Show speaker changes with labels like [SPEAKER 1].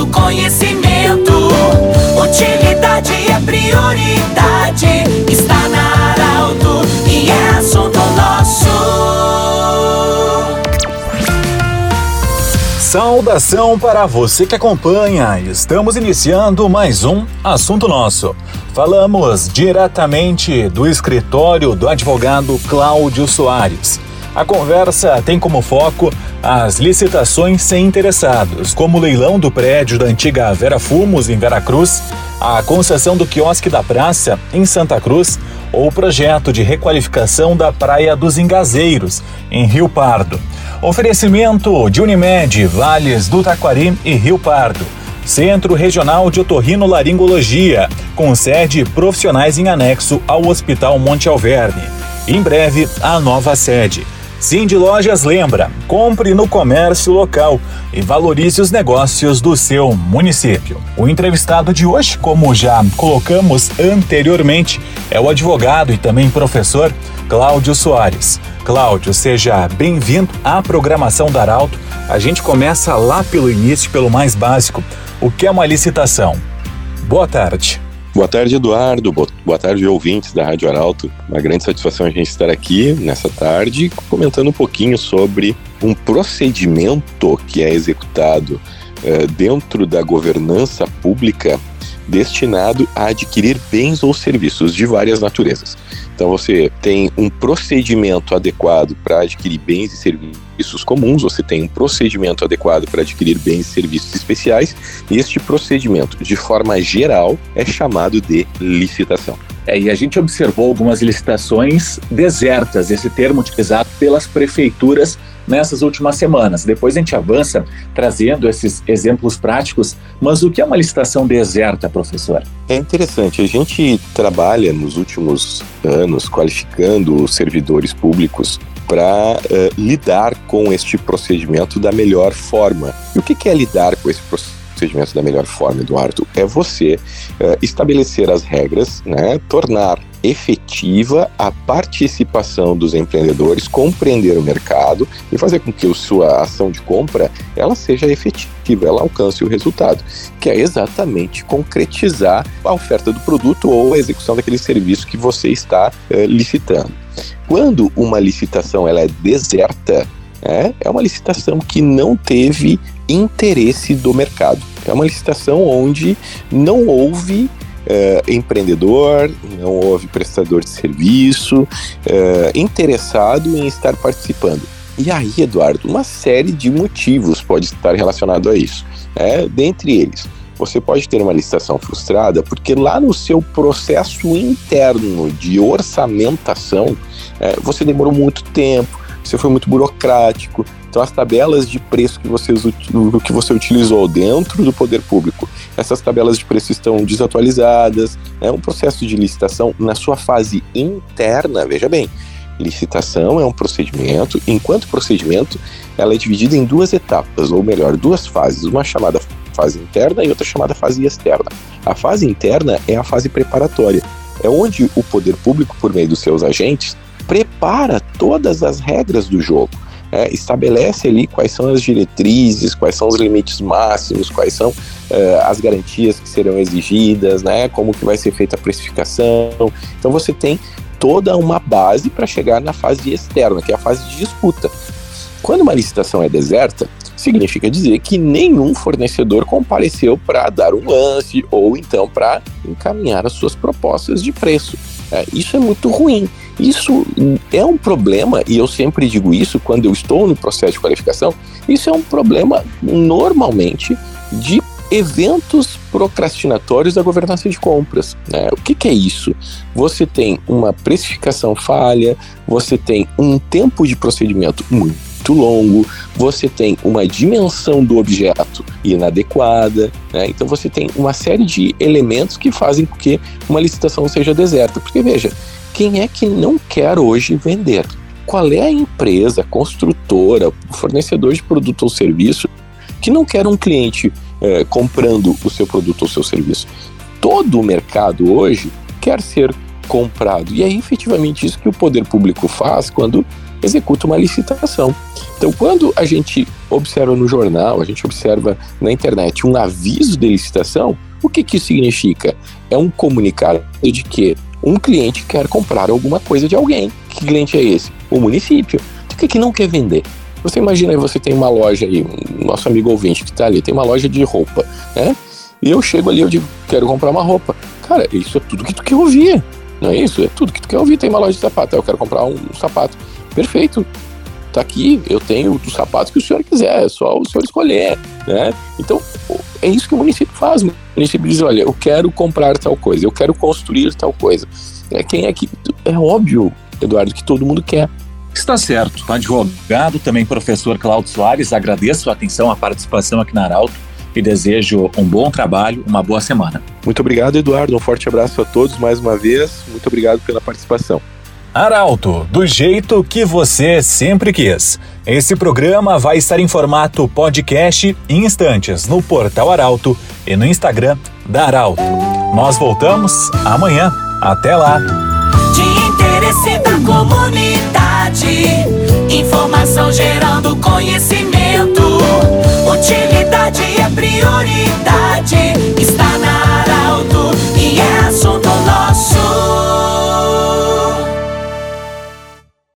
[SPEAKER 1] do conhecimento. Utilidade é prioridade. Está na Arauto e é assunto nosso.
[SPEAKER 2] Saudação para você que acompanha. Estamos iniciando mais um assunto nosso. Falamos diretamente do escritório do advogado Cláudio Soares. A conversa tem como foco as licitações sem interessados, como o leilão do prédio da antiga Vera Fumos, em Veracruz, a concessão do quiosque da praça, em Santa Cruz, ou o projeto de requalificação da Praia dos Engazeiros, em Rio Pardo. Oferecimento de Unimed, Vales do Taquari e Rio Pardo. Centro Regional de Otorrino-Laringologia, com sede profissionais em anexo ao Hospital Monte Alverne. Em breve, a nova sede. Cindy Lojas lembra: compre no comércio local e valorize os negócios do seu município. O entrevistado de hoje, como já colocamos anteriormente, é o advogado e também professor Cláudio Soares. Cláudio, seja bem-vindo à programação da Arauto. A gente começa lá pelo início, pelo mais básico. O que é uma licitação? Boa tarde.
[SPEAKER 3] Boa tarde, Eduardo. Boa tarde, ouvintes da Rádio Arauto. Uma grande satisfação a gente estar aqui nessa tarde comentando um pouquinho sobre um procedimento que é executado uh, dentro da governança pública destinado a adquirir bens ou serviços de várias naturezas. Então você tem um procedimento adequado para adquirir bens e serviços comuns, você tem um procedimento adequado para adquirir bens e serviços especiais, e este procedimento, de forma geral, é chamado de licitação.
[SPEAKER 2] É, e a gente observou algumas licitações desertas, esse termo utilizado pelas prefeituras nessas últimas semanas. Depois a gente avança trazendo esses exemplos práticos, mas o que é uma licitação deserta, professor?
[SPEAKER 3] É interessante, a gente trabalha nos últimos anos qualificando os servidores públicos para uh, eh, lidar com este procedimento da melhor forma. E o que, que é lidar com esse procedimento? Procedimento da melhor forma, Eduardo, é você uh, estabelecer as regras, né, tornar efetiva a participação dos empreendedores, compreender o mercado e fazer com que a sua ação de compra ela seja efetiva, ela alcance o resultado, que é exatamente concretizar a oferta do produto ou a execução daquele serviço que você está uh, licitando. Quando uma licitação ela é deserta, é, é uma licitação que não teve interesse do mercado. É uma licitação onde não houve Uh, empreendedor, não houve prestador de serviço uh, interessado em estar participando. E aí, Eduardo, uma série de motivos pode estar relacionado a isso. Né? Dentre eles, você pode ter uma licitação frustrada porque lá no seu processo interno de orçamentação, é, você demorou muito tempo, você foi muito burocrático, então, as tabelas de preço que, que você utilizou dentro do poder público, essas tabelas de preço estão desatualizadas. É um processo de licitação na sua fase interna, veja bem. Licitação é um procedimento, enquanto procedimento, ela é dividida em duas etapas, ou melhor, duas fases, uma chamada fase interna e outra chamada fase externa. A fase interna é a fase preparatória, é onde o poder público, por meio dos seus agentes, prepara todas as regras do jogo é, estabelece ali quais são as diretrizes, quais são os limites máximos, quais são é, as garantias que serão exigidas, né, como que vai ser feita a precificação. Então você tem toda uma base para chegar na fase externa, que é a fase de disputa. Quando uma licitação é deserta, significa dizer que nenhum fornecedor compareceu para dar um lance ou então para encaminhar as suas propostas de preço. É, isso é muito ruim. Isso é um problema, e eu sempre digo isso quando eu estou no processo de qualificação, isso é um problema normalmente de eventos procrastinatórios da governança de compras. Né? O que, que, é isso? Você tem uma precificação falha, você tem um tempo de procedimento muito longo, você tem uma dimensão do objeto inadequada, né? então você tem uma série de elementos que fazem com que uma licitação seja deserta. Porque veja, quem é que não quer hoje vender? Qual é a empresa, construtora, fornecedor de produto ou serviço que não quer um cliente é, comprando o seu produto ou seu serviço? Todo o mercado hoje quer ser comprado. E é efetivamente isso que o poder público faz quando executa uma licitação. Então, quando a gente observa no jornal, a gente observa na internet um aviso de licitação, o que, que isso significa? É um comunicado de que um cliente quer comprar alguma coisa de alguém. Que cliente é esse? O município. O que, que não quer vender? Você imagina aí, você tem uma loja aí, nosso amigo ouvinte que está ali, tem uma loja de roupa, né? E eu chego ali, eu digo, quero comprar uma roupa. Cara, isso é tudo que tu quer ouvir. Não é isso? É tudo que tu quer ouvir. Tem uma loja de sapato, eu quero comprar um, um sapato. Perfeito. Tá aqui, eu tenho os sapatos que o senhor quiser, é só o senhor escolher, né? Então, é isso que o município faz. O município diz, olha, eu quero comprar tal coisa, eu quero construir tal coisa. É, quem é que... É óbvio, Eduardo, que todo mundo quer.
[SPEAKER 2] Está certo. Advogado, também professor Cláudio Soares, agradeço a atenção, a participação aqui na Arauto e desejo um bom trabalho, uma boa semana.
[SPEAKER 3] Muito obrigado, Eduardo. Um forte abraço a todos mais uma vez. Muito obrigado pela participação.
[SPEAKER 2] Arauto, do jeito que você sempre quis. Esse programa vai estar em formato podcast em instantes no portal Arauto e no Instagram da Arauto. Nós voltamos amanhã. Até lá!
[SPEAKER 1] De interesse da comunidade, informação gerando conhecimento.